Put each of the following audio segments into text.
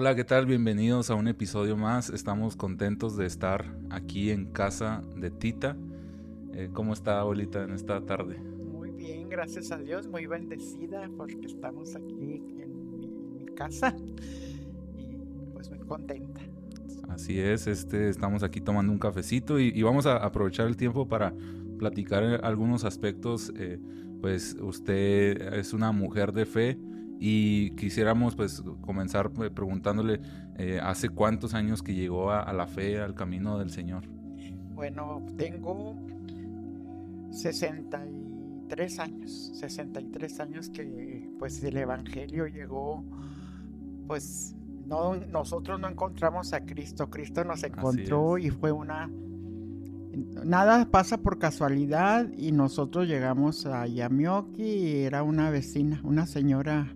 Hola, ¿qué tal? Bienvenidos a un episodio más. Estamos contentos de estar aquí en casa de Tita. Eh, ¿Cómo está abuelita en esta tarde? Muy bien, gracias a Dios, muy bendecida porque estamos aquí en mi, casa y pues muy contenta. Así es, este, estamos aquí tomando un cafecito y, vamos a aprovechar el tiempo para platicar algunos aspectos. Eh, pues usted es una mujer de fe y quisiéramos pues comenzar eh, preguntándole eh, hace cuántos años que llegó a, la fe, al camino del Señor. Bueno, tengo 63 años, 63 años que pues el Evangelio llegó, pues no, nosotros no encontramos a Cristo, Cristo nos encontró y fue una nada pasa por casualidad y nosotros llegamos a Yamioki y era una vecina, una señora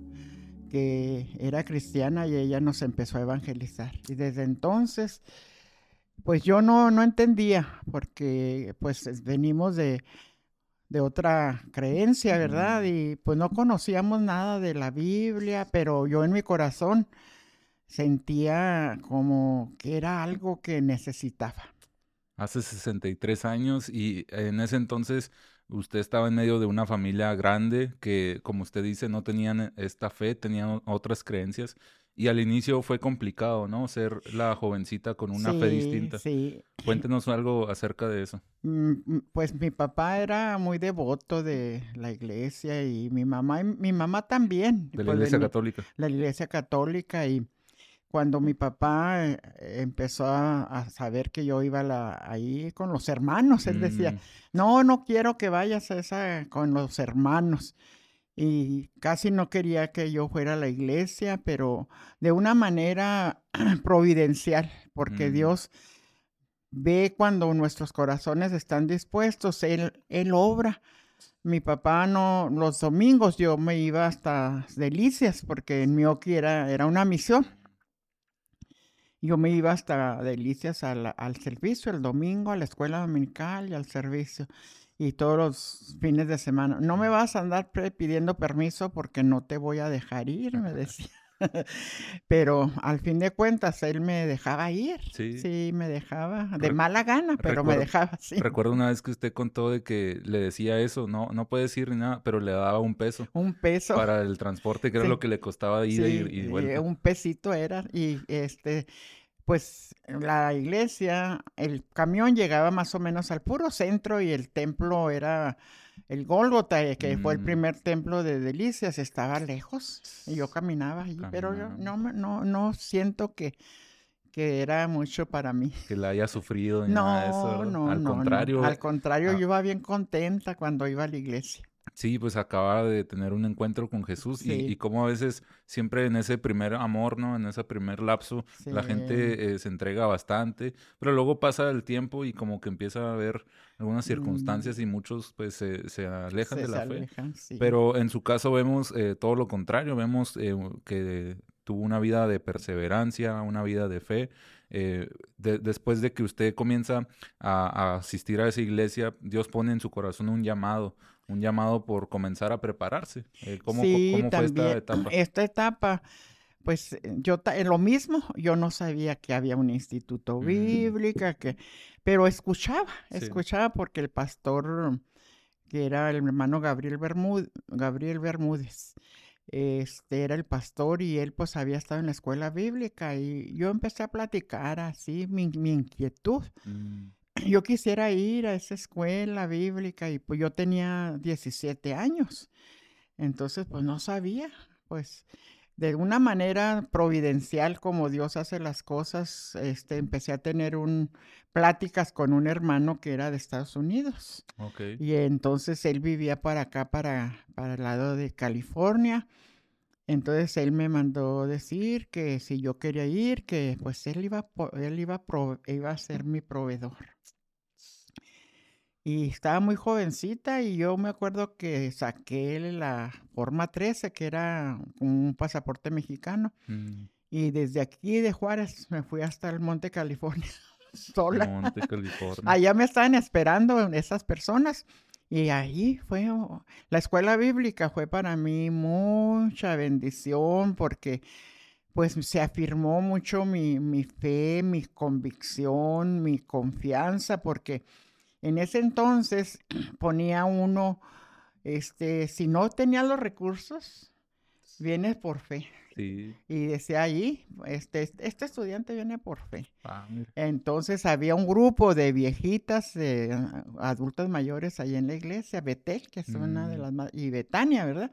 que era cristiana y ella nos empezó a evangelizar. Y desde entonces, pues yo no, no entendía, porque pues venimos de, de otra creencia, ¿verdad? Y pues no conocíamos nada de la Biblia, pero yo en mi corazón sentía como que era algo que necesitaba. Hace 63 años y en ese entonces usted estaba en medio de una familia grande que, como usted dice, no tenían esta fe, tenían otras creencias. Y al inicio fue complicado, ¿no? Ser la jovencita con una fe distinta. Sí. Cuéntenos algo acerca de eso. Mm, mm, pues mi papá era muy devoto de la iglesia y mi mamá, mi mamá también. De la pues, iglesia católica. La iglesia católica y cuando mi papá eh, empezó a, saber que yo iba ahí con los hermanos, él decía, mm. no, no quiero que vayas a esa con los hermanos. Y casi no quería que yo fuera a la iglesia, pero de una manera providencial, porque mm. Dios ve cuando nuestros corazones están dispuestos, Él, él obra. Mi papá no, los domingos yo me iba hasta Delicias, porque en Mioki era, era una misión. Yo me iba hasta Delicias al, al, servicio el domingo, a la escuela dominical y al servicio. Y todos los fines de semana. No me vas a andar pidiendo permiso porque no te voy a dejar ir, me decía. pero al fin de cuentas él me dejaba ir. Sí. Sí, me dejaba. De mala gana, pero me dejaba, sí. Recuerdo una vez que usted contó de que le decía eso, no, no puedes ir ni nada, pero le daba un peso. Un peso. Para el transporte, que era lo que le costaba ir y, y vuelta. Un pesito era. Y este pues la iglesia, el camión llegaba más o menos al puro centro y el templo era el Gólgota, eh, que fue el mm. primer templo de Delicias, estaba lejos y yo caminaba allí, pero yo no, no, no siento que, que era mucho para mí. Que la haya sufrido ni no, nada de eso. No, al contrario. Al contrario, ah yo iba bien contenta cuando iba a la iglesia. Sí, pues acaba de tener un encuentro con Jesús y, y como a veces siempre en ese primer amor, ¿no? En ese primer lapso, la gente eh, se entrega bastante, pero luego pasa el tiempo y como que empieza a haber algunas circunstancias y muchos pues se, alejan de la fe. Pero en su caso vemos eh, todo lo contrario, vemos eh, que tuvo una vida de perseverancia, una vida de fe. después de que usted comienza a, asistir a esa iglesia, Dios pone en su corazón un llamado, un llamado por comenzar a prepararse. Eh, ¿Cómo, fue esta etapa? Esta etapa, pues yo en lo mismo, yo no sabía que había un instituto bíblico, que, pero escuchaba, escuchaba porque el pastor, que era el hermano Gabriel, Bermúdez, Gabriel Bermúdez, este era el pastor y él pues había estado en la escuela bíblica y yo empecé a platicar así mi, inquietud. Mm yo quisiera ir a esa escuela bíblica y pues yo tenía 17 años. Entonces, pues no sabía, pues de una manera providencial como Dios hace las cosas, este, empecé a tener un, pláticas con un hermano que era de Estados Unidos. Y entonces él vivía para acá, para, para el lado de California. Entonces él me mandó decir que si yo quería ir, que pues él iba, él iba, iba a ser mi proveedor. Y estaba muy jovencita y yo me acuerdo que saqué la forma 13, que era un pasaporte mexicano. Mm. Y desde aquí de Juárez me fui hasta el Monte California sola. Monte California. Allá me estaban esperando esas personas. Y ahí fue, la escuela bíblica fue para mí mucha bendición porque pues se afirmó mucho mi, mi fe, mi convicción, mi confianza, porque en ese entonces ponía uno, este, si no tenía los recursos, vienes por fe. Sí. Y decía ahí, este, este estudiante viene por fe. Ah, entonces había un grupo de viejitas, de adultos mayores ahí en la iglesia, Betel, que es una de mm. las más, y Betania, ¿verdad?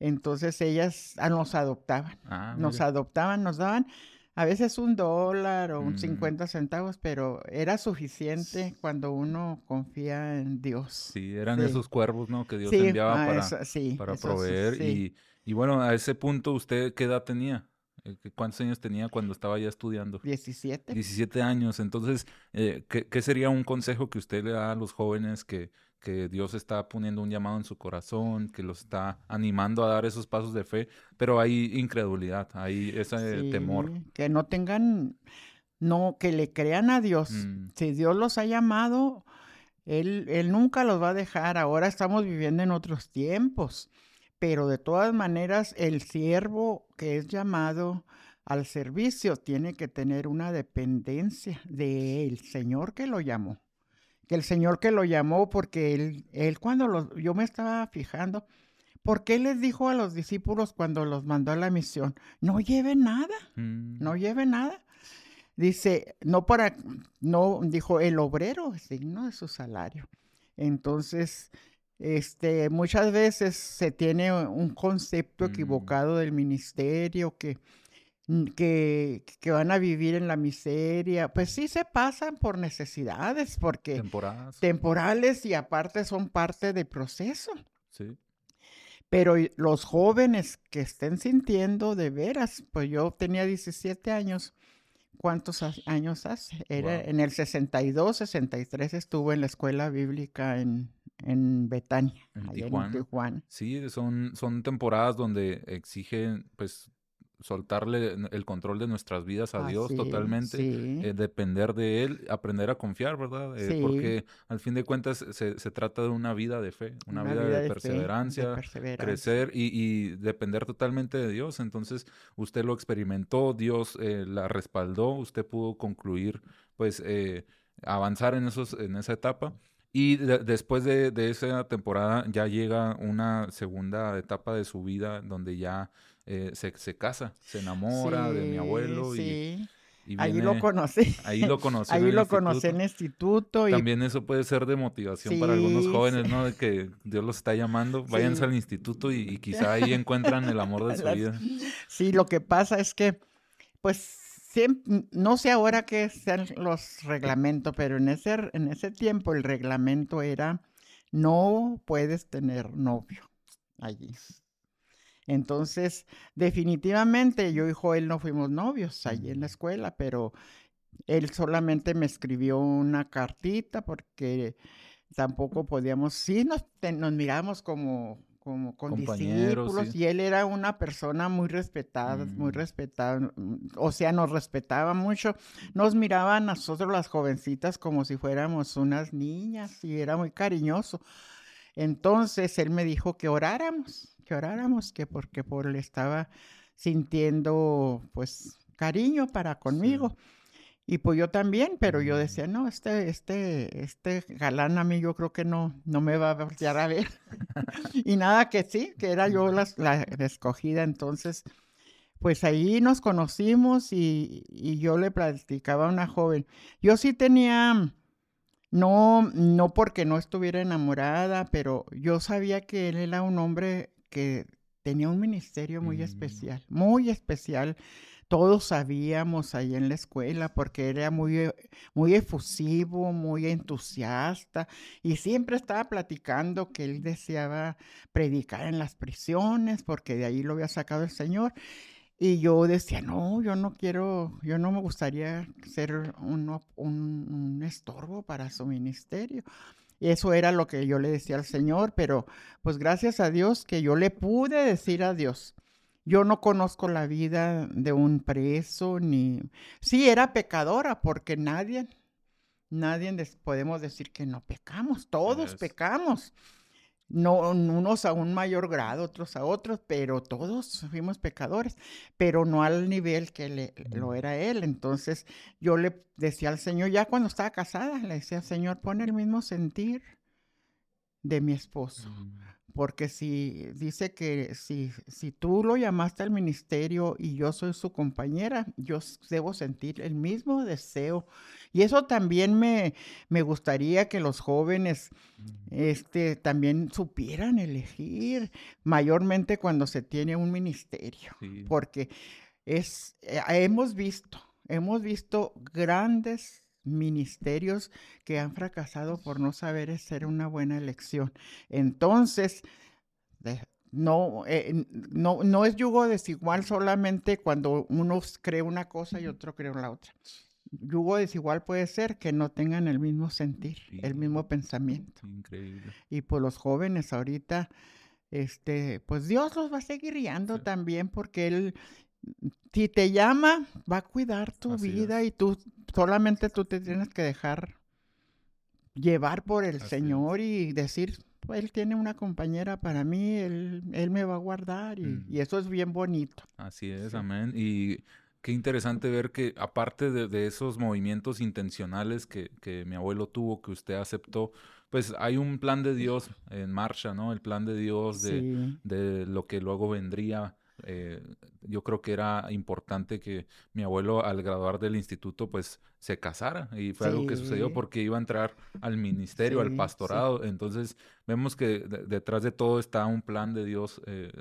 Entonces ellas ah, nos adoptaban, ah, nos adoptaban, nos daban a veces un dólar o un 50 mm. centavos, pero era suficiente cuando uno confía en Dios. Sí, eran esos cuervos, ¿no? Que Dios enviaba ah, para, para proveer. Y, y, bueno, a ese punto, ¿usted qué edad tenía? Eh, ¿Cuántos años tenía cuando estaba ya estudiando? 17. 17 años. Entonces, eh, ¿qué, ¿qué, sería un consejo que usted le da a los jóvenes que, que Dios está poniendo un llamado en su corazón, que los está animando a dar esos pasos de fe, pero hay incredulidad, hay ese temor. Que no tengan, no, que le crean a Dios. Mm. Si Dios los ha llamado, él, él nunca los va a dejar. Ahora estamos viviendo en otros tiempos, pero de todas maneras el siervo que es llamado al servicio tiene que tener una dependencia del Señor que lo llamó que el Señor que lo llamó, porque él, él cuando los, yo me estaba fijando, ¿por qué les dijo a los discípulos cuando los mandó a la misión? No lleven nada, mm. no lleven nada. Dice, no para, no, dijo, el obrero es digno de su salario. Entonces, este, muchas veces se tiene un concepto mm. equivocado del ministerio que que, que, van a vivir en la miseria, pues sí se pasan por necesidades, porque temporales y aparte son parte del proceso. Sí. Pero los jóvenes que estén sintiendo de veras, pues yo tenía 17 años, ¿cuántos años hace? Era en el 62, 63 estuve en la escuela bíblica en, en Betania, en Tijuana. Sí, son, son temporadas donde exigen, pues, soltarle el control de nuestras vidas a Dios totalmente, eh, depender de Él, aprender a confiar, ¿verdad? Eh, porque al fin de cuentas se, se, trata de una vida de fe, una, vida, de, perseverancia, crecer y, depender totalmente de Dios. Entonces, usted lo experimentó, Dios eh, la respaldó, usted pudo concluir, pues, avanzar en, esos, en esa etapa. Y después de, de, esa temporada ya llega una segunda etapa de su vida donde ya eh, se, se, casa, se enamora de mi abuelo y, ahí lo conocí. Ahí lo conocí. ahí lo conocí en el instituto. Y... También eso puede ser de motivación para algunos jóvenes, ¿no? De que Dios los está llamando, váyanse al instituto y, quizá ahí encuentran el amor de su vida. Sí, lo que pasa es que, pues, no sé ahora qué sean los reglamentos, pero en ese, en ese tiempo el reglamento era no puedes tener novio allí. Entonces, definitivamente yo y Joel no fuimos novios allí en la escuela, pero él solamente me escribió una cartita porque tampoco podíamos, sí nos, nos miramos como, como con discípulos y él era una persona muy respetada, muy mm. respetada, o sea, nos respetaba mucho, nos miraba a nosotros las jovencitas como si fuéramos unas niñas y era muy cariñoso. Entonces él me dijo que oráramos que oráramos, que porque por él estaba sintiendo pues cariño para conmigo. Y pues yo también, pero yo decía, no, este, este, este galán a mí yo creo que no, no me va a voltear a ver. y nada que sí, que era yo la, la, escogida. Entonces, pues ahí nos conocimos y, y, yo le platicaba a una joven. Yo sí tenía, no, no porque no estuviera enamorada, pero yo sabía que él era un hombre que tenía un ministerio muy mm. especial, muy especial. Todos sabíamos ahí en la escuela porque era muy, eh, muy efusivo, muy entusiasta y siempre estaba platicando que él deseaba predicar en las prisiones porque de ahí lo había sacado el Señor. Y yo decía, no, yo no quiero, yo no me gustaría ser un, un estorbo para su ministerio. Eso era lo que yo le decía al Señor, pero pues gracias a Dios que yo le pude decir a Dios. Yo no conozco la vida de un preso, ni... Sí, era pecadora, porque nadie, nadie podemos decir que no pecamos, todos pecamos. No unos a un mayor grado, otros a otros, pero todos fuimos pecadores, pero no al nivel que le, lo era él. Entonces yo le decía al Señor, ya cuando estaba casada, le decía, Señor, pon el mismo sentir de mi esposo. Porque si dice que si, si tú lo llamaste al ministerio y yo soy su compañera, yo debo sentir el mismo deseo. Y eso también me, me gustaría que los jóvenes este, también supieran elegir, mayormente cuando se tiene un ministerio. Porque es, eh, hemos visto, hemos visto grandes ministerios que han fracasado por no saber hacer una buena elección. Entonces, no, eh, no, no es yugo desigual solamente cuando uno cree una cosa y otro cree la otra. Yugo desigual puede ser que no tengan el mismo sentir, el mismo pensamiento. Increíble. Y pues los jóvenes ahorita, este, pues Dios los va a seguir guiando también porque Él si te llama, va a cuidar tu vida y tú solamente tú te tienes que dejar llevar por el Señor y decir, Él tiene una compañera para mí, Él, él me va a guardar y, eso es bien bonito. Así es, amén. Y qué interesante ver que aparte de, esos movimientos intencionales que, que, mi abuelo tuvo, que usted aceptó, pues hay un plan de Dios en marcha, ¿no? El plan de Dios de, de lo que luego vendría eh, yo creo que era importante que mi abuelo al graduar del instituto pues se casara y fue algo que sucedió porque iba a entrar al ministerio, al pastorado. Entonces vemos que detrás de todo está un plan de Dios eh,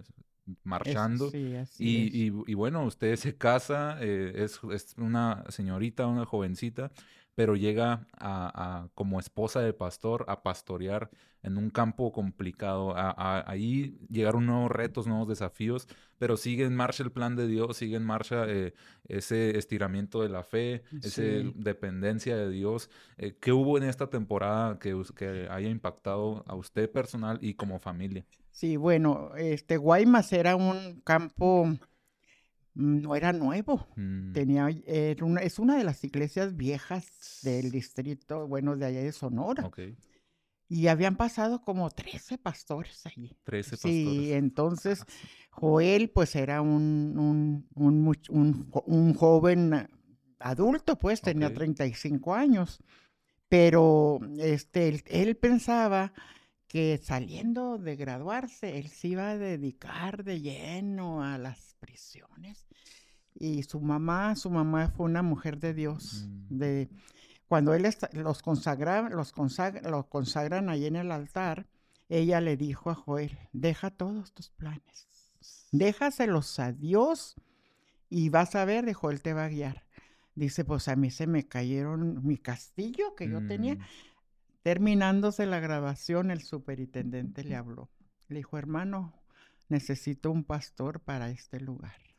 marchando. y, y, bueno, usted se casa, eh, es, es, una señorita, una jovencita, pero llega a, como esposa de pastor a pastorear en un campo complicado. A, ahí llegaron nuevos retos, nuevos desafíos, pero sigue en marcha el plan de Dios, sigue en marcha eh, ese estiramiento de la fe, esa dependencia de Dios. Eh, ¿Qué hubo en esta temporada que, que haya impactado a usted personal y como familia? Sí, bueno, este Guaymas era un campo no era nuevo. Mm. Tenía, una, es una de las iglesias viejas del distrito, bueno, de allá de Sonora. Y habían pasado como 13 pastores allí. 13 pastores. Sí, entonces Joel pues era un, un, un, joven adulto, pues tenía 35 años. Pero este, él pensaba que saliendo de graduarse, él se iba a dedicar de lleno a las prisiones. Y su mamá, su mamá fue una mujer de Dios. Mm. De, cuando él los, consagra, los, los consagran ahí en el altar, ella le dijo a Joel, deja todos tus planes, déjaselos a Dios y vas a ver, de Joel te va a guiar. Dice, pues a mí se me cayeron mi castillo que yo tenía. Mm. Terminándose la grabación, el superintendente le habló. Le dijo, hermano, necesito un pastor para este lugar.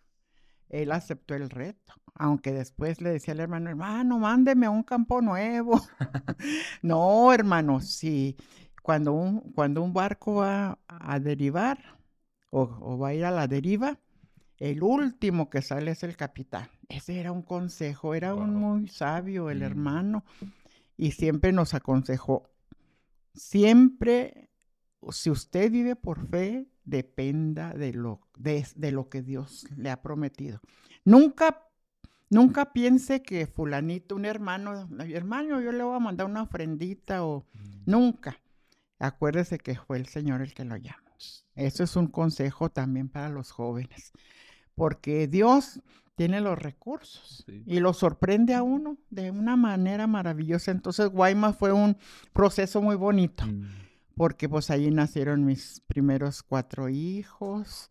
Él aceptó el reto, aunque después le decía al hermano, hermano, mándeme a un campo nuevo. no, hermano, si cuando un, cuando un barco va a derivar o, va a ir a la deriva, el último que sale es el capitán. Ese era un consejo, era un muy sabio el mm. hermano y siempre nos aconsejó, siempre, si usted vive por fe, dependa de lo, de, lo que Dios le ha prometido. Nunca, nunca piense que fulanito, un hermano, hermano, yo le voy a mandar una ofrendita o mm. nunca. Acuérdese que fue el Señor el que lo llama. Eso es un consejo también para los jóvenes, porque Dios tiene los recursos y lo sorprende a uno de una manera maravillosa. Entonces Guaymas fue un proceso muy bonito, mm. Porque pues allí nacieron mis primeros cuatro hijos,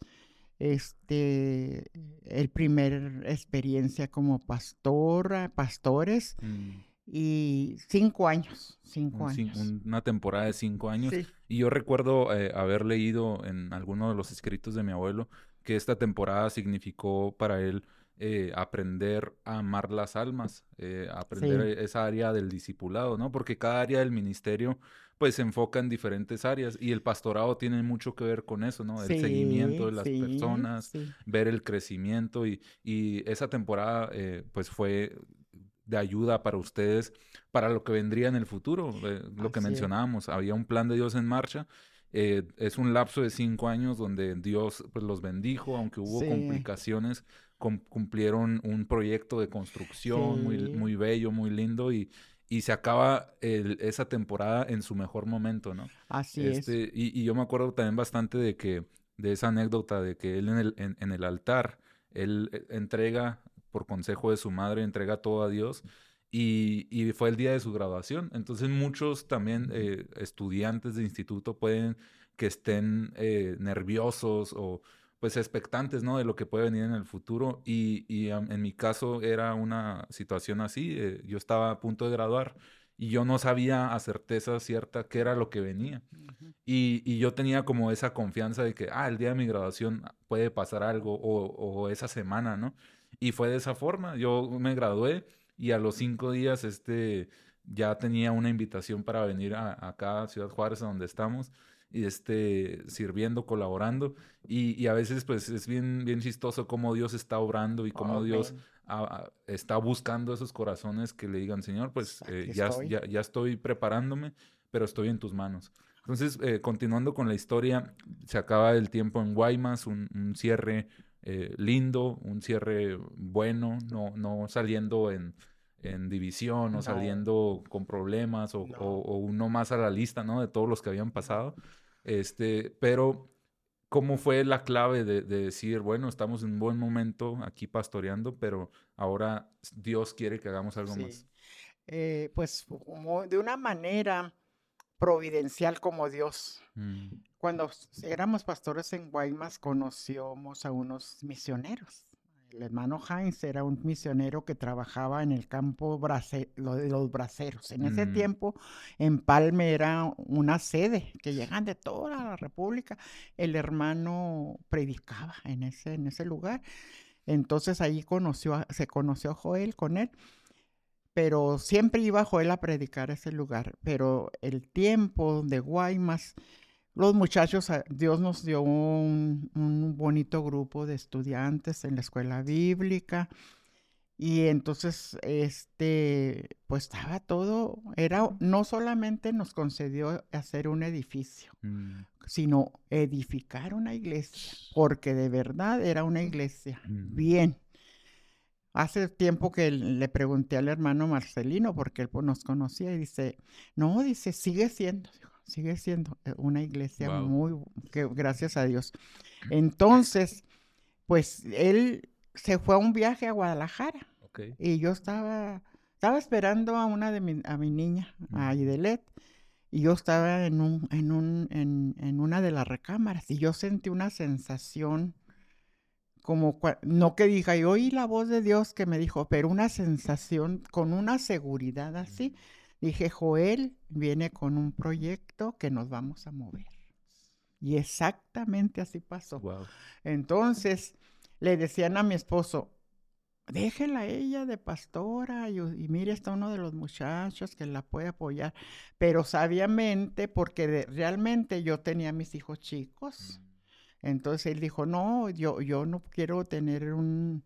este, el primer experiencia como pastora, pastores. Mm. Y cinco años, cinco años. Una temporada de cinco años. Y yo recuerdo eh, haber leído en alguno de los escritos de mi abuelo que esta temporada significó para él eh, aprender a amar las almas, eh, aprender esa área del discipulado, ¿no? Porque cada área del ministerio pues se enfoca en diferentes áreas y el pastorado tiene mucho que ver con eso, ¿no? El seguimiento de las personas, ver el crecimiento y, y esa temporada eh, pues fue de ayuda para ustedes, para lo que vendría en el futuro, lo que mencionábamos, había un plan de Dios en marcha Eh, es un lapso de cinco años donde Dios pues, los bendijo, aunque hubo complicaciones, cumplieron un proyecto de construcción muy, muy bello, muy lindo y, y se acaba esa temporada en su mejor momento, ¿no? Así es. Este, y, y, yo me acuerdo también bastante de que, de esa anécdota de que él en el, en, el altar, él eh, entrega, por consejo de su madre, entrega todo a Dios. Y, y, fue el día de su graduación. Entonces muchos también eh, estudiantes de instituto pueden que estén eh, nerviosos o pues expectantes, ¿no? De lo que puede venir en el futuro. Y, y en mi caso era una situación así. Eh, yo estaba a punto de graduar y yo no sabía a certeza cierta qué era lo que venía. y, y, yo tenía como esa confianza de que, ah, el día de mi graduación puede pasar algo o, o, esa semana, ¿no? Y fue de esa forma. Yo me gradué y a los cinco días, este, ya tenía una invitación para venir a, acá a Ciudad Juárez, donde estamos y este, sirviendo, colaborando. Y, y, a veces pues es bien, bien chistoso cómo Dios está obrando y cómo Dios está buscando esos corazones que le digan, Señor, pues eh, ya, ya, ya, estoy preparándome, pero estoy en tus manos. Entonces, eh, continuando con la historia, se acaba el tiempo en Guaymas, un, un cierre eh, lindo, un cierre bueno, no, no saliendo en, en división o saliendo con problemas o, o, uno más a la lista, ¿no? De todos los que habían pasado. Este, pero, ¿cómo fue la clave de, decir, bueno, estamos en un buen momento aquí pastoreando, pero ahora Dios quiere que hagamos algo más? Eh, pues como de una manera providencial como Dios. Mm. Cuando éramos pastores en Guaymas, conocíamos a unos misioneros el hermano Heinz era un misionero que trabajaba en el campo de los braceros. En ese mm. tiempo, en Palme era una sede que llegan de toda la República. El hermano predicaba en ese, en ese lugar. Entonces ahí conoció, se conoció a Joel con él. Pero siempre iba Joel a predicar ese lugar. Pero el tiempo de Guaymas los muchachos, ah, Dios nos dio un, bonito grupo de estudiantes en la escuela bíblica. Y entonces, este, pues estaba todo, era, no solamente nos concedió hacer un edificio, mm. sino edificar una iglesia, porque de verdad era una iglesia. Mm. Bien. Hace tiempo que le pregunté al hermano Marcelino, porque él pues, nos conocía, y dice, no, dice, sigue siendo sigue siendo eh, una iglesia muy, que, gracias a Dios. Entonces, pues él se fue a un viaje a Guadalajara y yo estaba, estaba esperando a una de mi, a mi niña, a Idelet, y yo estaba en, un, en, un, en, en una de las recámaras y yo sentí una sensación como, no que diga, y oí la voz de Dios que me dijo, pero una sensación con una seguridad así. Dije, Joel viene con un proyecto que nos vamos a mover. Y exactamente así pasó. Entonces, le decían a mi esposo, déjela ella de pastora y, mire, está uno de los muchachos que la puede apoyar. Pero sabiamente, porque realmente yo tenía mis hijos chicos. Mm. Entonces él dijo, no, yo, yo no quiero tener un,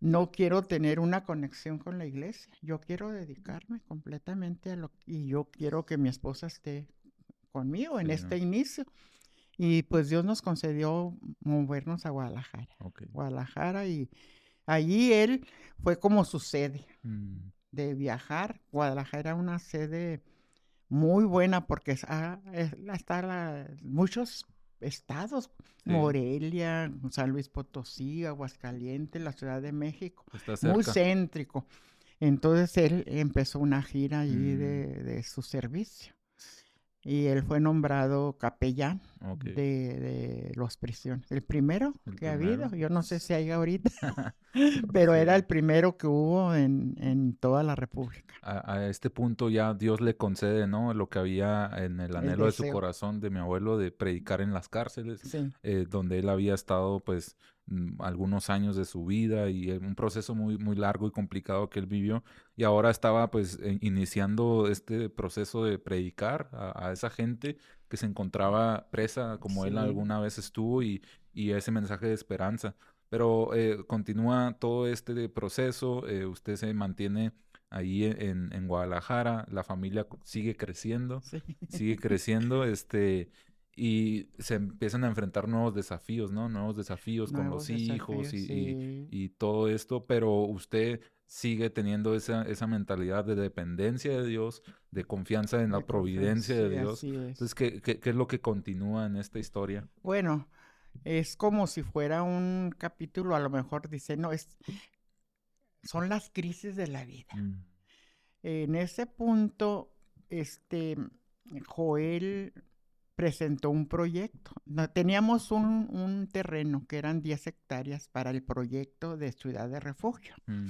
no quiero tener una conexión con la iglesia. Yo quiero dedicarme completamente a lo y yo quiero que mi esposa esté conmigo en este inicio. Y pues Dios nos concedió movernos a Guadalajara. Guadalajara y allí él fue como su sede mm. de viajar. Guadalajara era una sede muy buena porque está, está muchos estados, Morelia, San Luis Potosí, Aguascalientes, la Ciudad de México, muy céntrico. Entonces él empezó una gira allí de, mm. de, su servicio y él fue nombrado capellán de, de, los prisiones. El primero que ha habido, yo no sé si hay ahorita, pero era el primero que hubo en, en toda la República. A, este punto ya Dios le concede, ¿no? Lo que había en el anhelo de su corazón de mi abuelo de predicar en las cárceles, eh, donde él había estado pues algunos años de su vida y un proceso muy, muy largo y complicado que él vivió y ahora estaba pues e, iniciando este proceso de predicar a, esa gente que se encontraba presa como él alguna vez estuvo y, y, ese mensaje de esperanza. Pero eh, continúa todo este proceso, eh, usted se mantiene ahí en, en, Guadalajara, la familia sigue creciendo, sigue creciendo, este, y se empiezan a enfrentar nuevos desafíos, ¿no? Nuevos desafíos con los hijos y, y, todo esto, pero usted sigue teniendo esa, esa mentalidad de dependencia de Dios, de confianza en la providencia de Dios. Entonces, ¿qué, ¿qué, qué, es lo que continúa en esta historia? Bueno, es como si fuera un capítulo, a lo mejor dice, no, es, son las crisis de la vida. Mm. En ese punto, este, Joel presentó un proyecto. Teníamos un, un, terreno que eran 10 hectáreas para el proyecto de ciudad de refugio. Mm.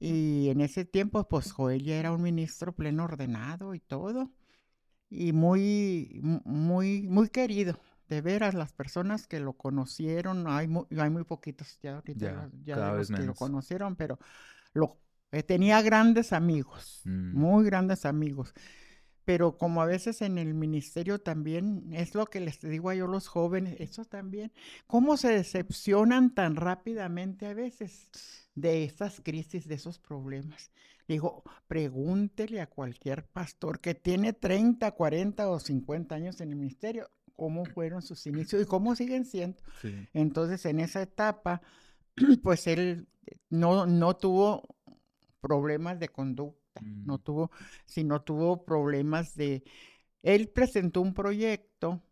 Y en ese tiempo, pues Joel ya era un ministro pleno ordenado y todo. Y muy, muy, muy querido. De veras, las personas que lo conocieron, hay muy, hay muy poquitos ya ahorita, ya, los que lo conocieron, pero lo, eh, tenía grandes amigos, mm. muy grandes amigos. Pero como a veces en el ministerio también, es lo que les digo a yo los jóvenes, eso también, cómo se decepcionan tan rápidamente a veces de esas crisis, de esos problemas. Digo, pregúntele a cualquier pastor que tiene 30, 40 o 50 años en el ministerio, cómo fueron sus inicios y cómo siguen siendo. Entonces, en esa etapa, pues él no, no tuvo problemas de conducta, no mm. tuvo, sino tuvo problemas de... Él presentó un proyecto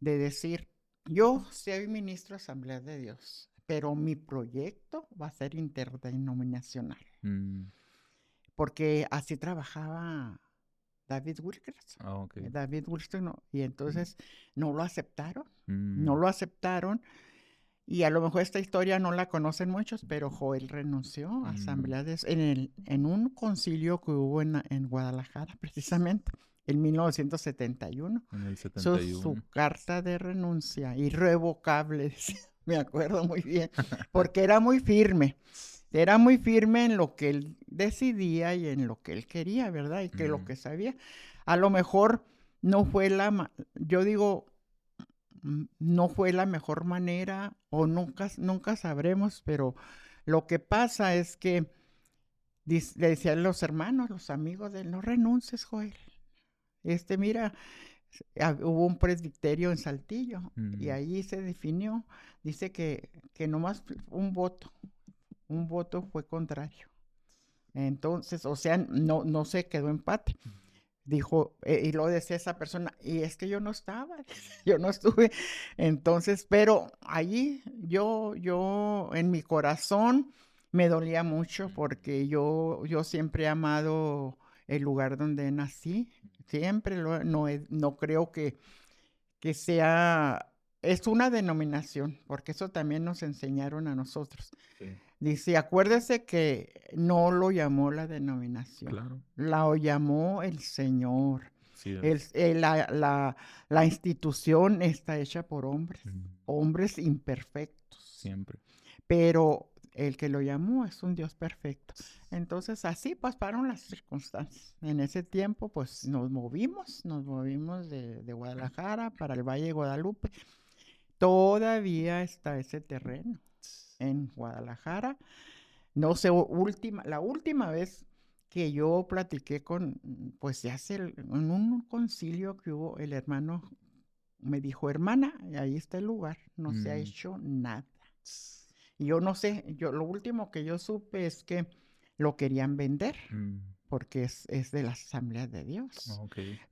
de decir, yo soy ministro de Asamblea de Dios pero mi proyecto va a ser interdenominacional. Mm. Porque así trabajaba David Wilkers. Ah, eh, David Wilson, y entonces no lo aceptaron, no mm. lo aceptaron. Y a lo mejor esta historia no la conocen muchos, pero Joel renunció a mm. asamblea en, el, en un concilio que hubo en, en Guadalajara, precisamente, en 1971. En el 71. Su, su carta de renuncia irrevocable, me acuerdo muy bien, porque era muy firme. Era muy firme en lo que él decidía y en lo que él quería, ¿verdad? Y que lo que sabía. A lo mejor no fue la, yo digo, mm, no fue la mejor manera o nunca, nunca sabremos, pero lo que pasa es que le decían los hermanos, los amigos de él, no renuncies, Joel. Este, mira, hubo un presbiterio en Saltillo y ahí se definió, dice que, que nomás un voto, un voto fue contrario. Entonces, o sea, no, no se quedó empate. Dijo, eh, y lo decía esa persona, y es que yo no estaba, yo no estuve. Entonces, pero allí yo, yo en mi corazón me dolía mucho porque yo, yo siempre he amado el lugar donde nací. Siempre lo, no, no creo que, que sea, es una denominación, porque eso también nos enseñaron a nosotros. Dice, acuérdese que no lo llamó la denominación, claro. la llamó el Señor. el, la, la, la, institución está hecha por hombres, hombres imperfectos. Siempre. Pero el que lo llamó es un Dios perfecto. Entonces así pasaron las circunstancias. En ese tiempo pues nos movimos, nos movimos de, Guadalajara para el Valle de Guadalupe. Todavía está ese terreno en Guadalajara. No sé, última, la última vez que yo platiqué con, pues ya hace, en un concilio que hubo, el hermano me dijo, hermana, ahí está el lugar, no se ha mm. hecho nada. Y yo no sé, yo lo último que yo supe es que lo querían vender mm. porque es, es, de la Asamblea de Dios.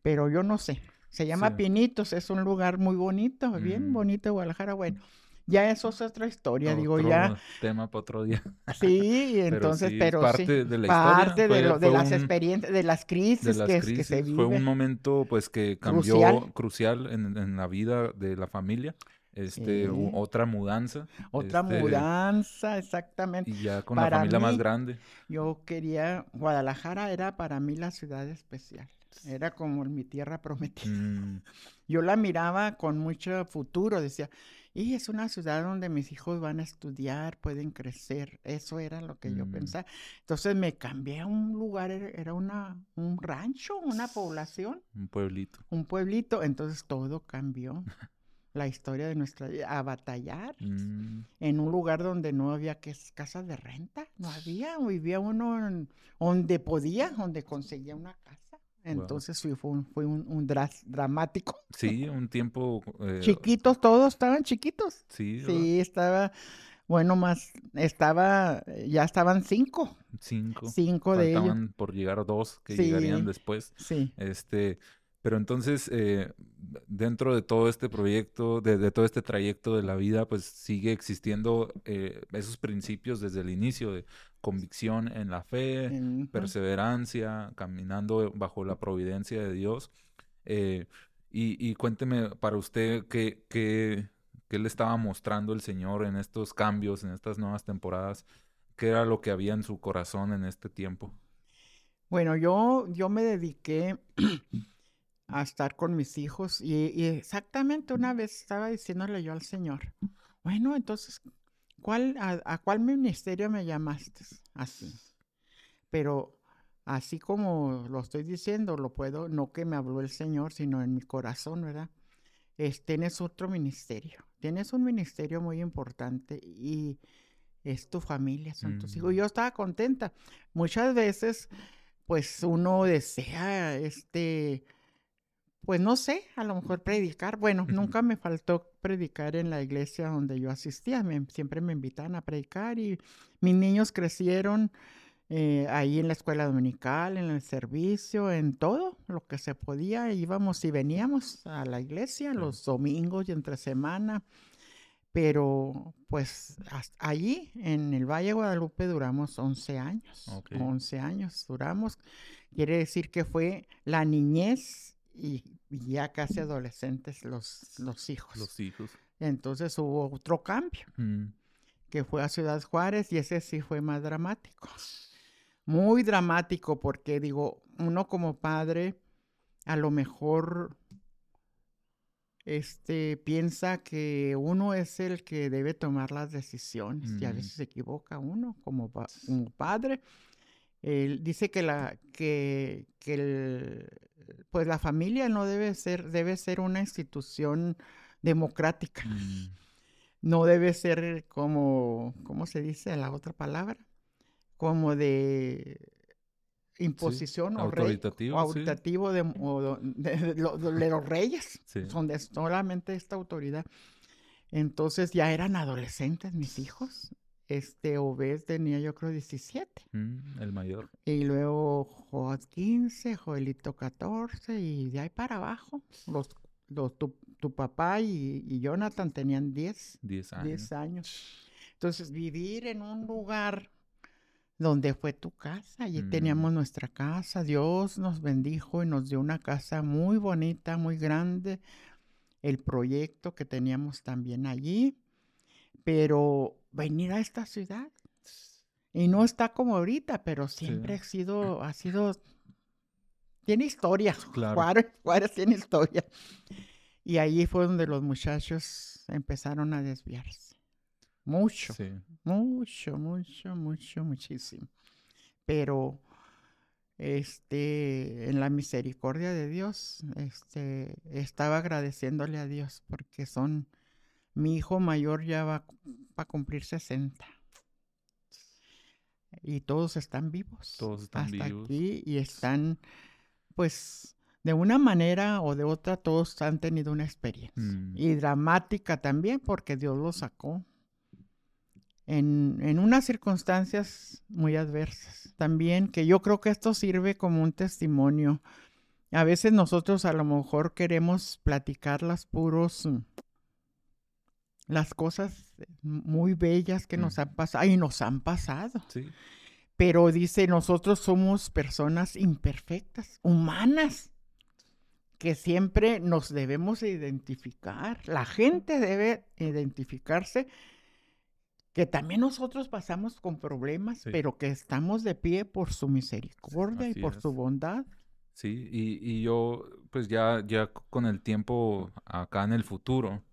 Pero yo no sé. Se llama Pinitos, es un lugar muy bonito, bien mm. bonito de Guadalajara. Bueno, ya eso es otra historia, digo, ya. tema para otro día. Sí, entonces, pero, sí, parte de la parte de, lo, de las experiencias, de las crisis, que, se viven. Fue un momento, pues, que cambió crucial, en, en, la vida de la familia este, otra mudanza. Otra este, mudanza, exactamente. Y ya con la familia más grande. Yo quería, Guadalajara era para mí la ciudad especial. Era como mi tierra prometida. Mm. Yo la miraba con mucho futuro, decía, y es una ciudad donde mis hijos van a estudiar, pueden crecer. Eso era lo que yo mm. pensaba. Entonces me cambié a un lugar, era una, un rancho, una población. Un pueblito. Un pueblito. Entonces todo cambió. la historia de nuestra vida, a batallar mm. en un lugar donde no había que casas de renta, no había, vivía uno donde podía, donde conseguía una casa. Entonces fue, fue un, un dramático. Sí, un tiempo... Eh, chiquitos, todos estaban chiquitos. Sí. Sí, estaba, bueno, más, estaba, ya estaban cinco. Cinco. Cinco de ellos. por llegar dos que llegarían después. Sí. Este, pero entonces, eh, dentro de todo este proyecto, de, todo este trayecto de la vida, pues sigue existiendo eh, esos principios desde el inicio de convicción en la fe, perseverancia, caminando bajo la providencia de Dios. Eh, y, y, cuénteme para usted qué, qué, qué le estaba mostrando el Señor en estos cambios, en estas nuevas temporadas, qué era lo que había en su corazón en este tiempo. Bueno, yo, yo me dediqué a estar con mis hijos y, exactamente una vez estaba diciéndole yo al Señor, bueno, entonces, ¿cuál, a, cuál ministerio me llamaste? Así. Pero así como lo estoy diciendo, lo puedo, no que me habló el Señor, sino en mi corazón, ¿verdad? tienes otro ministerio, tienes un ministerio muy importante y es tu familia, son tus hijos. Mm. Yo estaba contenta. Muchas veces, pues uno desea, este, pues no sé, a lo mejor predicar. Bueno, nunca me faltó predicar en la iglesia donde yo asistía. siempre me invitaban a predicar y mis niños crecieron eh, ahí en la escuela dominical, en el servicio, en todo lo que se podía. Íbamos y veníamos a la iglesia los domingos y entre semana. Pero pues allí en el Valle de Guadalupe duramos 11 años. 11 años duramos. Quiere decir que fue la niñez y, ya casi adolescentes los, los hijos. Los hijos. Entonces hubo otro cambio, mm. que fue a Ciudad Juárez y ese sí fue más dramático. Muy dramático porque digo, uno como padre a lo mejor este piensa que uno es el que debe tomar las decisiones y a veces se equivoca uno como, como padre. Él dice que la que, que el, pues la familia no debe ser, debe ser una institución democrática. Mm. No debe ser como, ¿cómo se dice la otra palabra? Como de imposición o, autoritativo, autoritativo de, de, los reyes. Son de solamente esta autoridad. Entonces ya eran adolescentes mis hijos este Obed tenía yo creo 17. Mm, el mayor. Y luego Joad 15, Joelito 14 y de ahí para abajo. Los, los tu, papá y, Jonathan tenían 10. 10 años. 10 años. Entonces vivir en un lugar donde fue tu casa, allí mm. teníamos nuestra casa, Dios nos bendijo y nos dio una casa muy bonita, muy grande, el proyecto que teníamos también allí, pero venir a esta ciudad. Y no está como ahorita, pero siempre ha sido, ha sido, tiene historia. Claro. Juárez, tiene historia. Y ahí fue donde los muchachos empezaron a desviarse. Mucho, mucho, mucho, mucho, muchísimo. Pero este, en la misericordia de Dios, este, estaba agradeciéndole a Dios porque son mi hijo mayor ya va, a cumplir 60. Y todos están vivos. Todos están hasta vivos. aquí y están, pues, de una manera o de otra, todos han tenido una experiencia. Mm. Y dramática también, porque Dios los sacó en, en, unas circunstancias muy adversas. También que yo creo que esto sirve como un testimonio. A veces nosotros a lo mejor queremos platicar las puros las cosas muy bellas que nos han pasado y nos han pasado. Sí. Pero dice, nosotros somos personas imperfectas, humanas, que siempre nos debemos identificar. La gente debe identificarse que también nosotros pasamos con problemas, pero que estamos de pie por su misericordia y por su bondad. Sí, y, y, yo, pues ya, ya con el tiempo acá en el futuro,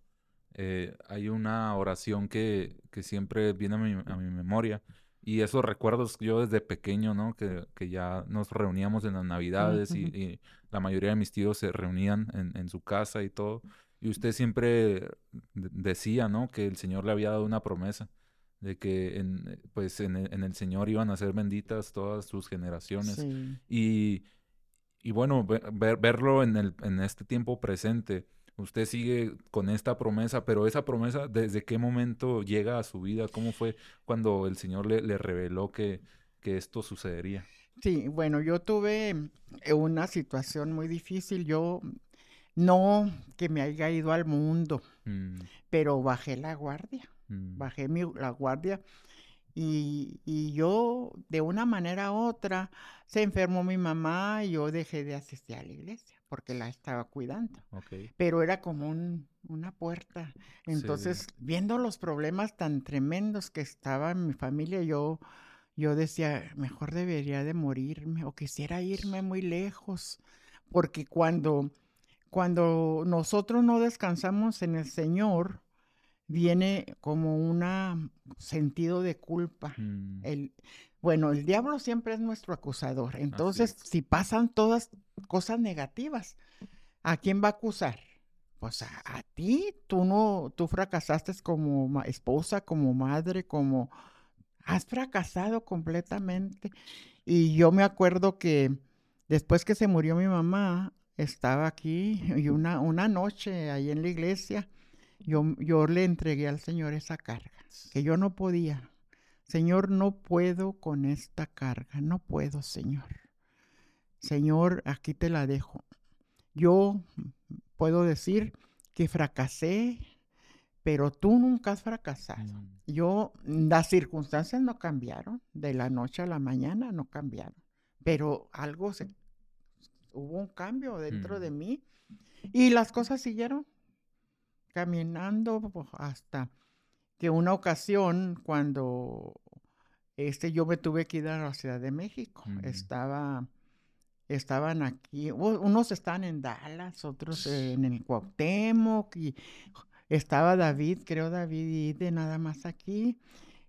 eh, hay una oración que, que siempre viene a mi, a mi, memoria. Y esos recuerdos yo desde pequeño, ¿no? Que, que ya nos reuníamos en las navidades y, la mayoría de mis tíos se reunían en, en, su casa y todo. Y usted siempre decía, ¿no? Que el Señor le había dado una promesa de que en, pues en, en el Señor iban a ser benditas todas sus generaciones. Y y bueno, verlo en, el, en este tiempo presente, usted sigue con esta promesa, pero esa promesa, ¿desde qué momento llega a su vida? ¿Cómo fue cuando el Señor le, le reveló que, que esto sucedería? Sí, bueno, yo tuve eh, una situación muy difícil. Yo no que me haya ido al mundo, mm. pero bajé la guardia, mm. bajé mi, la guardia y, y, yo de una manera u otra se enfermó mi mamá y yo dejé de asistir a la iglesia porque la estaba cuidando. Pero era como un, una puerta. Entonces, viendo los problemas tan tremendos que estaba en mi familia, yo yo decía, mejor debería de morirme o quisiera irme muy lejos, porque cuando, cuando nosotros no descansamos en el Señor, viene como un sentido de culpa. Mm. El, bueno, el diablo siempre es nuestro acusador. Entonces, si pasan todas cosas negativas, ¿a quién va a acusar? Pues a, a, ti, tú no, tú fracasaste como esposa, como madre, como has fracasado completamente. Y yo me acuerdo que después que se murió mi mamá, estaba aquí y una, una noche ahí en la iglesia, yo, yo le entregué al Señor esa carga, que yo no podía. Señor, no puedo con esta carga, no puedo, Señor. Señor, aquí te la dejo. Yo puedo decir que fracasé, pero tú nunca has fracasado. Mm. Yo, las circunstancias no cambiaron, de la noche a la mañana no cambiaron, pero algo se, hubo un cambio dentro de mm. mí y las cosas siguieron caminando pues, hasta que una ocasión cuando este yo me tuve que ir a la Ciudad de México, mm. estaba estaban aquí, unos están en Dallas, otros en el Cuauhtémoc y estaba David, creo David de nada más aquí,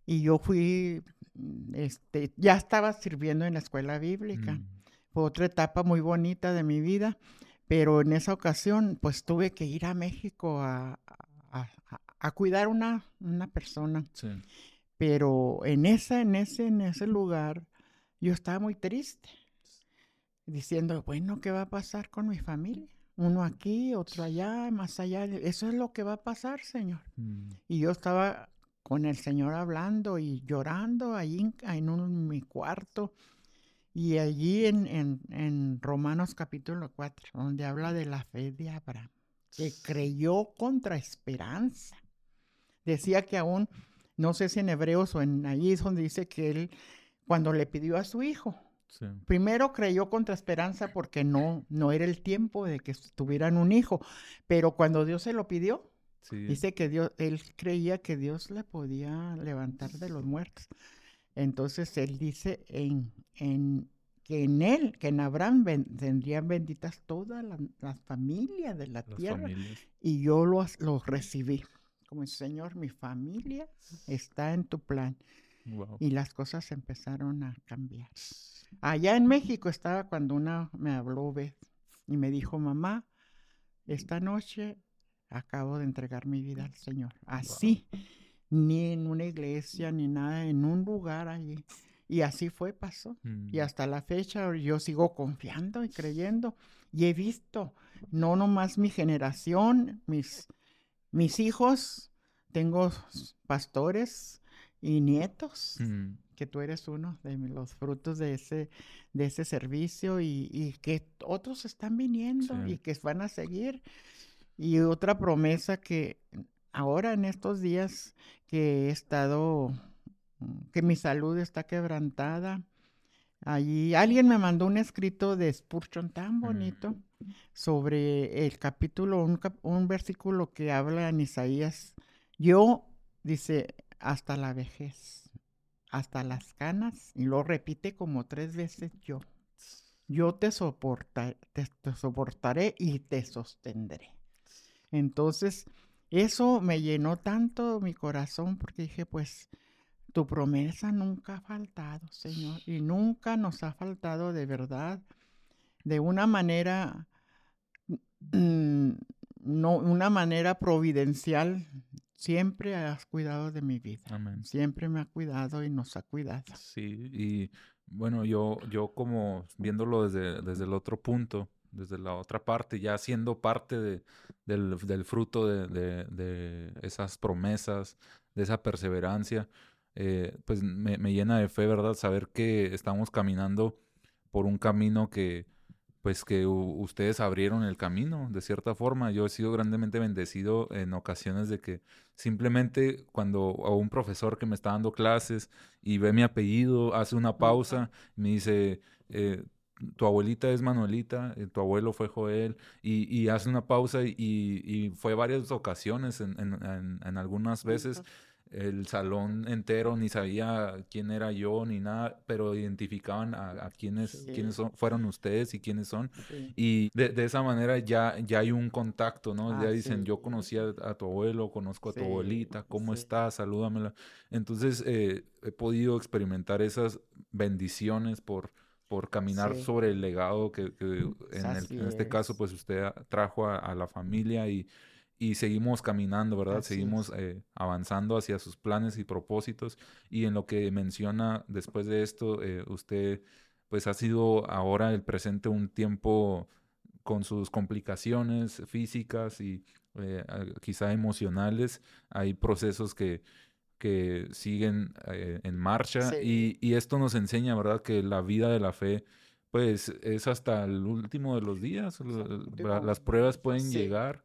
y yo fui, mm, este, ya estaba sirviendo en la escuela bíblica. Mm. Fue otra etapa muy bonita de mi vida, pero en esa ocasión, pues tuve que ir a México a, a, cuidar una, una persona. Pero en esa, en ese, en ese lugar, yo estaba muy triste, diciendo, bueno, ¿qué va a pasar con mi familia? uno aquí, otro allá, más allá. Eso es lo que va a pasar, Señor. Mm. Y yo estaba con el Señor hablando y llorando allí en, mi cuarto. Y allí en, en, Romanos capítulo 4, donde habla de la fe de Abraham, que creyó contra esperanza. Decía que aún, no sé si en Hebreos o en allí es donde dice que él, cuando le pidió a su hijo, Primero creyó contra esperanza porque no, no era el tiempo de que tuvieran un hijo, pero cuando Dios se lo pidió, dice que Dios, él creía que Dios le podía levantar de los muertos. Entonces él dice en, en, que en él, que en Abraham tendrían benditas todas las, familias de la tierra. Y yo los, los recibí. Como el Señor, mi familia está en tu plan. Y las cosas empezaron a cambiar. Allá en México estaba cuando una me habló y me dijo, mamá, esta noche acabo de entregar mi vida al Señor. Así, ni en una iglesia, ni nada, en un lugar allí. Y así fue, pasó. Y mm. hasta la fecha yo sigo confiando y creyendo. Y he visto, no nomás mi generación, mis, mis hijos, tengo pastores y nietos. Mm que tú eres uno de los frutos de ese, de ese servicio y, que otros están viniendo y que van a seguir. Y otra promesa que ahora en estos días que he estado, que mi salud está quebrantada, allí alguien me mandó un escrito de Spurgeon tan bonito sobre el capítulo, un, un versículo que habla en Isaías. Yo, dice, hasta la vejez hasta las canas y lo repite como tres veces yo. Yo te, soportaré, te, soportaré y te sostendré. Entonces, eso me llenó tanto mi corazón porque dije, pues, tu promesa nunca ha faltado, Señor, y nunca nos ha faltado de verdad, de una manera, mm, no, una manera providencial siempre has cuidado de mi vida. Siempre me ha cuidado y nos ha cuidado. Sí, y bueno, yo, yo como viéndolo desde, desde el otro punto, desde la otra parte, ya siendo parte de, del, fruto de, de, esas promesas, de esa perseverancia, eh, pues me, me, llena de fe, ¿verdad? Saber que estamos caminando por un camino que, pues que ustedes abrieron el camino, de cierta forma. Yo he sido grandemente bendecido en ocasiones de que simplemente cuando a un profesor que me está dando clases y ve mi apellido, hace una pausa, me dice, eh, tu abuelita es Manuelita, eh, tu abuelo fue Joel, y, hace una pausa y, fue varias ocasiones, en, en, en algunas veces el salón entero ni sabía quién era yo ni nada, pero identificaban a, quiénes, quiénes son, fueron ustedes y quiénes son. Y de, esa manera ya, ya hay un contacto, ¿no? ya dicen, yo conocí a, tu abuelo, conozco a tu abuelita, ¿cómo estás? Salúdamela. Entonces eh, he podido experimentar esas bendiciones por por caminar sobre el legado que, en, este caso pues usted trajo a la familia y, y seguimos caminando, ¿verdad? seguimos eh, avanzando hacia sus planes y propósitos. Y en lo que menciona después de esto, eh, usted pues ha sido ahora el presente un tiempo con sus complicaciones físicas y eh, quizá emocionales. Hay procesos que, que siguen en marcha y, y, esto nos enseña, ¿verdad? Que la vida de la fe pues es hasta el último de los días. Las pruebas pueden llegar,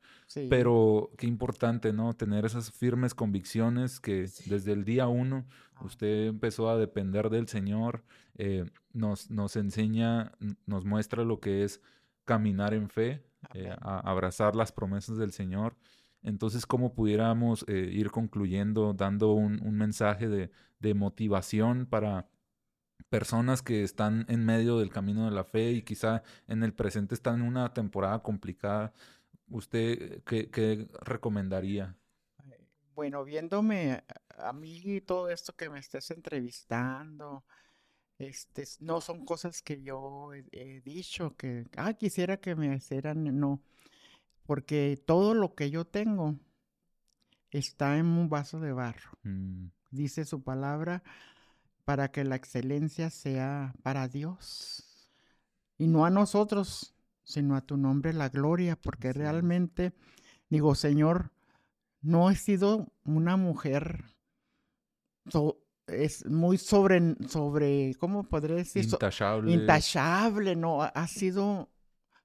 pero qué importante, ¿no? Tener esas firmes convicciones que desde el día uno ah. usted empezó a depender del Señor, eh, nos, nos enseña, nos muestra lo que es caminar en fe, eh, abrazar las promesas del Señor. Entonces, ¿cómo pudiéramos eh, ir concluyendo, dando un, un mensaje de, de motivación para personas que están en medio del camino de la fe y quizá en el presente están en una temporada complicada, ¿usted qué, recomendaría? Bueno, viéndome a mí todo esto que me estés entrevistando, este, no son cosas que yo he, dicho, que, ah, quisiera que me hicieran, no, porque todo lo que yo tengo está en un vaso de barro. Mm. Dice su palabra, para que la excelencia sea para Dios y no a nosotros, sino a tu nombre la gloria, porque realmente digo, Señor, no he sido una mujer es muy sobre, sobre, ¿cómo podré decir? Intachable. intachable, no, ha sido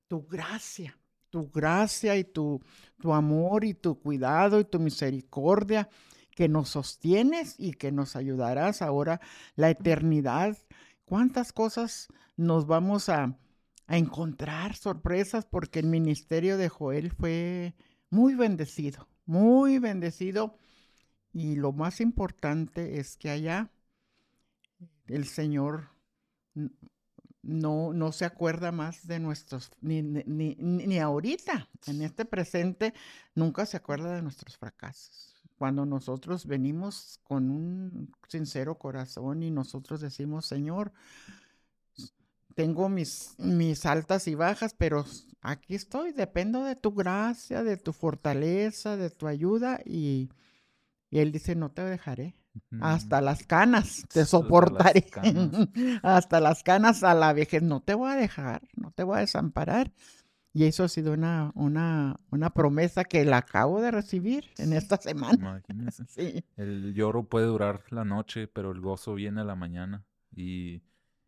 tu gracia, tu gracia y tu, tu amor y tu cuidado y tu misericordia que nos sostienes y que nos ayudarás ahora la eternidad. ¿Cuántas cosas nos vamos a, encontrar sorpresas? Porque el ministerio de Joel fue muy bendecido, muy bendecido. Y lo más importante es que allá el Señor no, no se acuerda más de nuestros, ni, ni, ni, ahorita, en este presente, nunca se acuerda de nuestros fracasos cuando nosotros venimos con un sincero corazón y nosotros decimos, Señor, tengo mis, mis altas y bajas, pero aquí estoy, dependo de tu gracia, de tu fortaleza, de tu ayuda y, Él dice, no te dejaré. Hasta las canas te soportaré. Hasta las canas a la vejez. No te voy a dejar, no te voy a desamparar. Y eso ha sido una, una, una promesa que la acabo de recibir en esta semana. Sí. El lloro puede durar la noche, pero el gozo viene a la mañana. Y,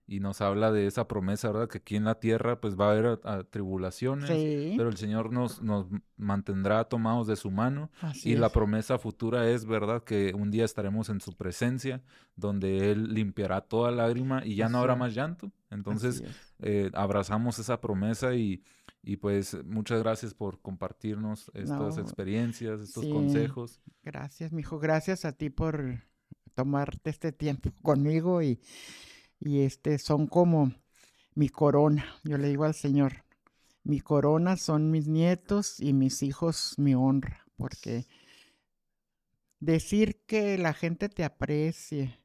y nos habla de esa promesa, ¿verdad? Que aquí en la tierra pues va a haber tribulaciones, pero el Señor nos, nos mantendrá tomados de su mano. y la promesa futura es, ¿verdad? Que un día estaremos en su presencia, donde Él limpiará toda lágrima y ya no habrá más llanto. Entonces, eh, abrazamos esa promesa y y pues muchas gracias por compartirnos estas experiencias, estos consejos. Gracias, mijo. Gracias a ti por tomarte este tiempo conmigo y, y este son como mi corona. Yo le digo al Señor, mi corona son mis nietos y mis hijos mi honra, porque decir que la gente te aprecie,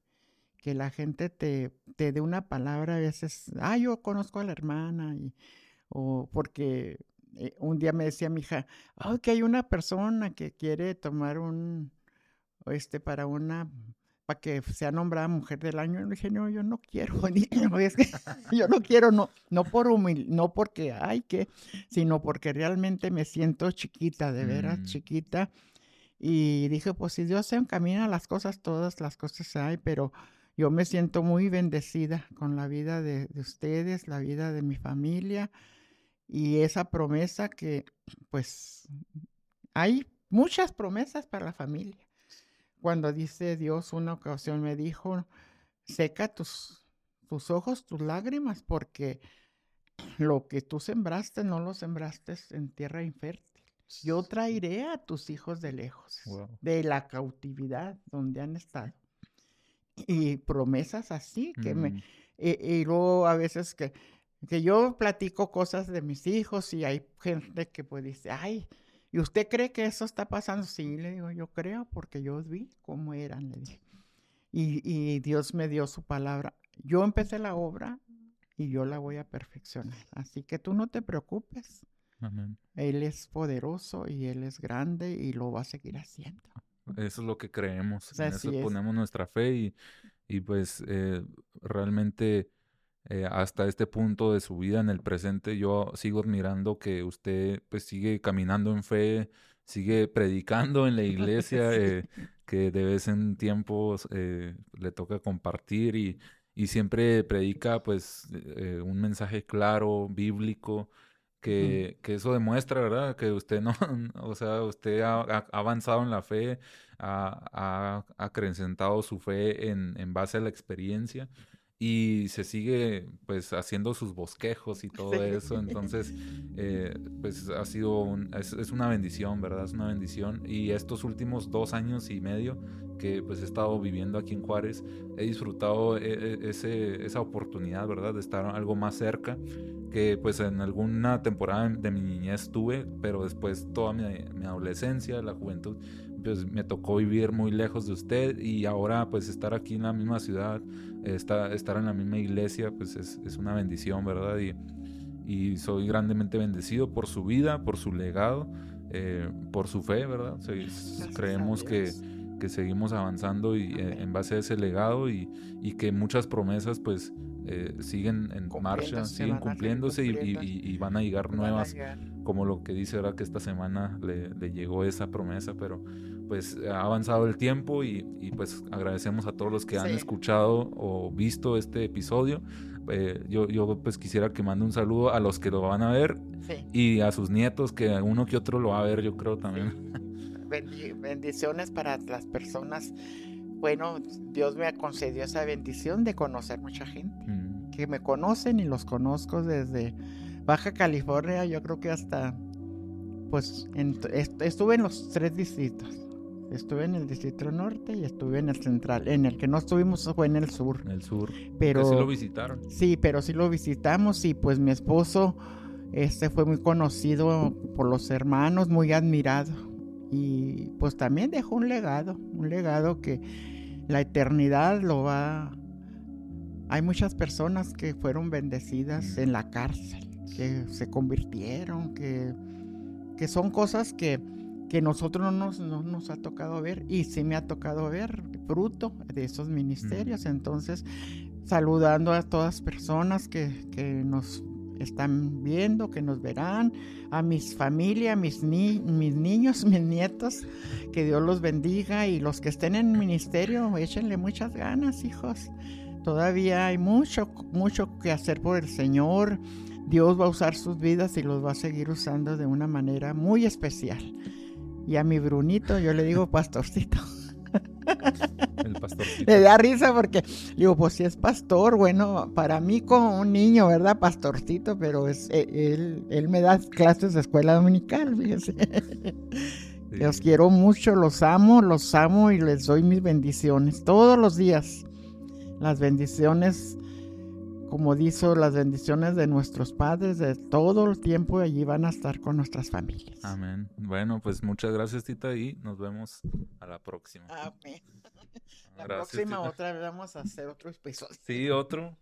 que la gente te, te dé una palabra a veces, ah, yo conozco a la hermana y o porque eh, un día me decía mi hija, oh, que hay una persona que quiere tomar un, este, para una, para que sea nombrada mujer del año. Le dije, no, yo no quiero, yo no quiero, no, no por humil, no porque hay que, sino porque realmente me siento chiquita, de veras, mm. chiquita. Y dije, pues si Dios se encamina las cosas, todas las cosas hay, pero yo me siento muy bendecida con la vida de, de ustedes, la vida de mi familia y esa promesa que, pues, hay muchas promesas para la familia. Cuando dice Dios, una ocasión me dijo, seca tus, tus ojos, tus lágrimas, porque lo que tú sembraste no lo sembraste en tierra infértil. Yo traeré a tus hijos de lejos, de la cautividad donde han estado. Y promesas así que me... Mm. Y, luego a veces que, que yo platico cosas de mis hijos y hay gente que pues dice, ay, ¿Y usted cree que eso está pasando? Sí, le digo, yo creo porque yo vi cómo eran, le dije. Y, Dios me dio su palabra. Yo empecé la obra y yo la voy a perfeccionar. Así que tú no te preocupes. Él es poderoso y Él es grande y lo va a seguir haciendo. Eso es lo que creemos. en eso ponemos nuestra fe y, y pues eh, realmente eh, hasta este punto de su vida en el presente, yo sigo admirando que usted pues sigue caminando en fe, sigue predicando en la iglesia, eh, que de vez en tiempo eh, le toca compartir y, y siempre predica pues un mensaje claro, bíblico, que, que, eso demuestra, ¿verdad? Que usted no, o sea, usted ha, avanzado en la fe, ha, ha, acrecentado su fe en, en base a la experiencia y se sigue pues haciendo sus bosquejos y todo eso. Entonces eh, pues ha sido es, una bendición verdad es una bendición. Y estos últimos dos años y medio que pues he estado viviendo aquí en Juárez he disfrutado e, e, ese, esa oportunidad verdad de estar algo más cerca que pues en alguna temporada de mi niñez tuve pero después toda mi, mi adolescencia la juventud pues me tocó vivir muy lejos de usted y ahora pues estar aquí en la misma ciudad, estar, estar en la misma iglesia, pues es, es una bendición, ¿verdad? Y, y, soy grandemente bendecido por su vida, por su legado, eh, por su fe, ¿verdad? creemos que, que, seguimos avanzando y, eh, en base a ese legado y, y que muchas promesas pues eh, siguen en marcha, siguen cumpliéndose y, van a llegar nuevas, como lo que dice ahora que esta semana le, le, llegó esa promesa, pero pues ha avanzado el tiempo y, pues agradecemos a todos los que han escuchado o visto este episodio. Eh, yo, yo pues quisiera que mande un saludo a los que lo van a ver y a sus nietos, que uno que otro lo va a ver, yo creo también. bendiciones para las personas bueno, Dios me concedido esa bendición de conocer mucha gente, mm. que me conocen y los conozco desde Baja California, yo creo que hasta, pues, estuve en los tres distritos. Estuve en el distrito norte y estuve en el central. En el que no estuvimos fue en el sur. En el sur. Pero sí lo visitaron. Sí, pero sí lo visitamos y pues mi esposo este fue muy conocido por los hermanos, muy admirado y pues también dejó un legado, un legado que la eternidad lo va... Hay muchas personas que fueron bendecidas en la cárcel, que se convirtieron, que, que son cosas que, que nosotros no nos, no nos ha tocado ver y sí me ha tocado ver fruto de esos ministerios. Entonces, saludando a todas las personas que, que nos están viendo, que nos verán, a mis familia, mis, ni mis niños, mis nietos, que Dios los bendiga y los que estén en ministerio, échenle muchas ganas, hijos. Todavía hay mucho, mucho que hacer por el Señor. Dios va a usar sus vidas y los va a seguir usando de una manera muy especial. Y a mi Brunito yo le digo pastorcito. El pastorcito. Le da risa porque, digo, pues si es pastor, bueno, para mí como un niño, ¿verdad? Pastorcito, pero es, e, él, él me da clases de escuela dominical, fíjese. Los quiero mucho, los amo, los amo y les doy mis bendiciones todos los días. Las bendiciones como dijo, las bendiciones de nuestros padres de todo el tiempo allí van a estar con nuestras familias. Amén. Bueno, pues muchas gracias, Tita, y nos vemos a la próxima. Amén. La próxima otra vez vamos a hacer otro episodio. Sí, otro.